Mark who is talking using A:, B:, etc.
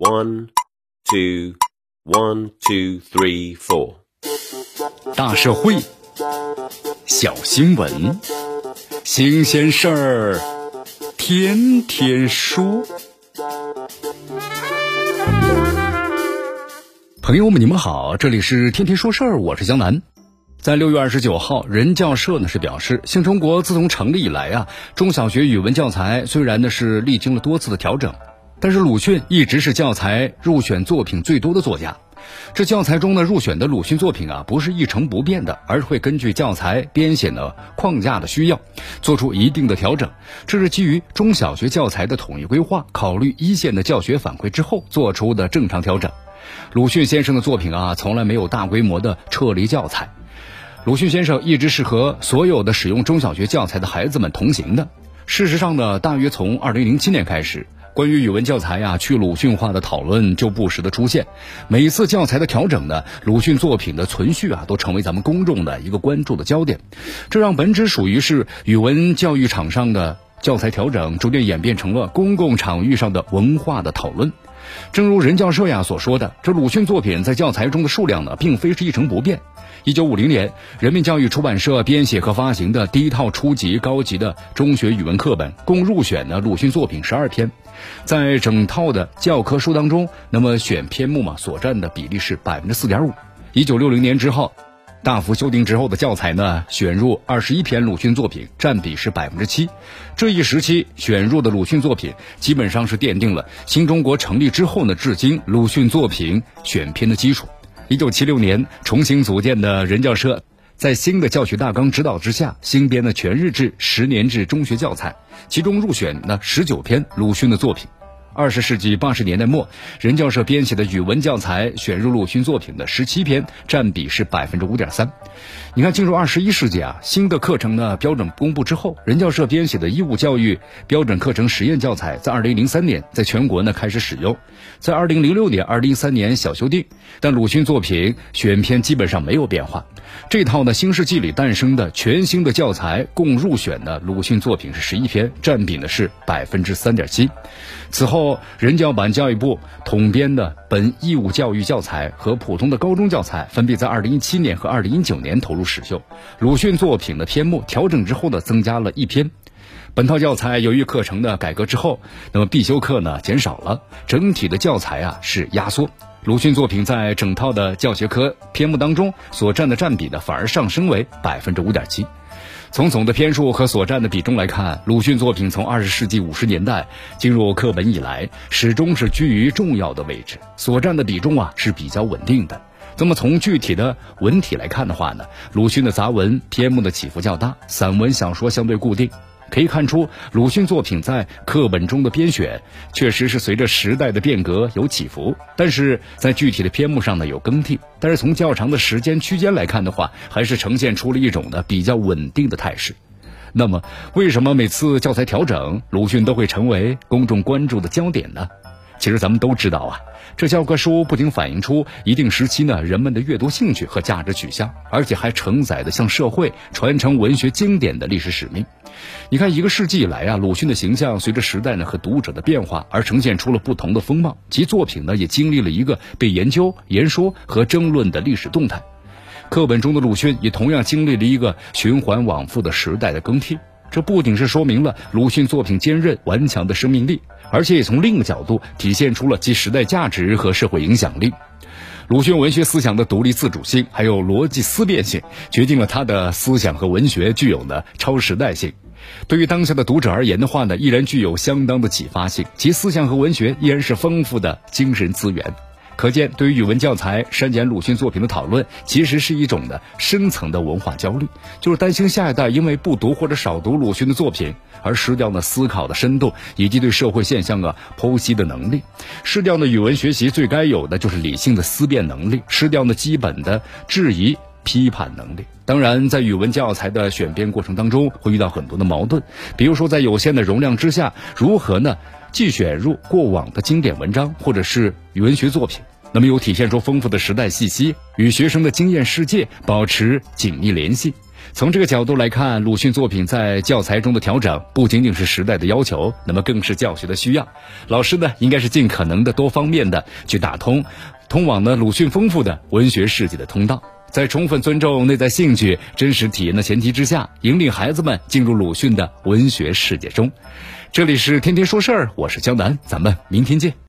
A: One, two, one, two, three, four。
B: 大社会，小新闻，新鲜事儿，天天说。朋友们，你们好，这里是天天说事儿，我是江南。在六月二十九号，人教社呢是表示，新中国自从成立以来啊，中小学语文教材虽然呢是历经了多次的调整。但是鲁迅一直是教材入选作品最多的作家，这教材中呢入选的鲁迅作品啊，不是一成不变的，而是会根据教材编写的框架的需要，做出一定的调整。这是基于中小学教材的统一规划，考虑一线的教学反馈之后做出的正常调整。鲁迅先生的作品啊，从来没有大规模的撤离教材。鲁迅先生一直是和所有的使用中小学教材的孩子们同行的。事实上呢，大约从二零零七年开始。关于语文教材呀，去鲁迅化的讨论就不时的出现。每次教材的调整呢，鲁迅作品的存续啊，都成为咱们公众的一个关注的焦点。这让本只属于是语文教育场上的教材调整，逐渐演变成了公共场域上的文化的讨论。正如人教社呀所说的，这鲁迅作品在教材中的数量呢，并非是一成不变。一九五零年，人民教育出版社编写和发行的第一套初级、高级的中学语文课本，共入选了鲁迅作品十二篇。在整套的教科书当中，那么选篇目嘛所占的比例是百分之四点五。一九六零年之后，大幅修订之后的教材呢，选入二十一篇鲁迅作品，占比是百分之七。这一时期选入的鲁迅作品，基本上是奠定了新中国成立之后呢，至今鲁迅作品选篇的基础。一九七六年重新组建的人教社。在新的教学大纲指导之下，新编的全日制、十年制中学教材，其中入选了十九篇鲁迅的作品。二十世纪八十年代末，人教社编写的语文教材选入鲁迅作品的十七篇，占比是百分之五点三。你看，进入二十一世纪啊，新的课程呢标准公布之后，人教社编写的义务教育标准课程实验教材在二零零三年在全国呢开始使用，在二零零六年、二零一三年小修订，但鲁迅作品选篇基本上没有变化。这套呢新世纪里诞生的全新的教材，共入选的鲁迅作品是十一篇，占比呢是百分之三点七。此后，人教版教育部统编的本义务教育教材和普通的高中教材，分别在二零一七年和二零一九年投入。使用鲁迅作品的篇目调整之后呢，增加了一篇。本套教材由于课程的改革之后，那么必修课呢减少了，整体的教材啊是压缩。鲁迅作品在整套的教学科篇目当中所占的占比呢，反而上升为百分之五点七。从总的篇数和所占的比重来看，鲁迅作品从二十世纪五十年代进入课本以来，始终是居于重要的位置，所占的比重啊是比较稳定的。那么从具体的文体来看的话呢，鲁迅的杂文篇目的起伏较大，散文小说相对固定。可以看出，鲁迅作品在课本中的编选确实是随着时代的变革有起伏，但是在具体的篇目上呢有更替。但是从较长的时间区间来看的话，还是呈现出了一种呢比较稳定的态势。那么，为什么每次教材调整，鲁迅都会成为公众关注的焦点呢？其实咱们都知道啊，这教科书不仅反映出一定时期呢人们的阅读兴趣和价值取向，而且还承载着向社会传承文学经典的历史使命。你看，一个世纪以来啊，鲁迅的形象随着时代呢和读者的变化而呈现出了不同的风貌，其作品呢也经历了一个被研究、言说和争论的历史动态。课本中的鲁迅也同样经历了一个循环往复的时代的更替。这不仅是说明了鲁迅作品坚韧顽强的生命力，而且也从另一个角度体现出了其时代价值和社会影响力。鲁迅文学思想的独立自主性，还有逻辑思辨性，决定了他的思想和文学具有呢超时代性。对于当下的读者而言的话呢，依然具有相当的启发性。其思想和文学依然是丰富的精神资源。可见，对于语文教材删减鲁迅作品的讨论，其实是一种的深层的文化焦虑，就是担心下一代因为不读或者少读鲁迅的作品，而失掉了思考的深度以及对社会现象啊剖析的能力，失掉了语文学习最该有的就是理性的思辨能力，失掉了基本的质疑批判能力。当然，在语文教材的选编过程当中，会遇到很多的矛盾，比如说在有限的容量之下，如何呢？既选入过往的经典文章或者是语文学作品。那么，又体现出丰富的时代气息，与学生的经验世界保持紧密联系，从这个角度来看，鲁迅作品在教材中的调整，不仅仅是时代的要求，那么更是教学的需要。老师呢，应该是尽可能的多方面的去打通，通往呢鲁迅丰富的文学世界的通道，在充分尊重内在兴趣、真实体验的前提之下，引领孩子们进入鲁迅的文学世界中。这里是天天说事儿，我是江南，咱们明天见。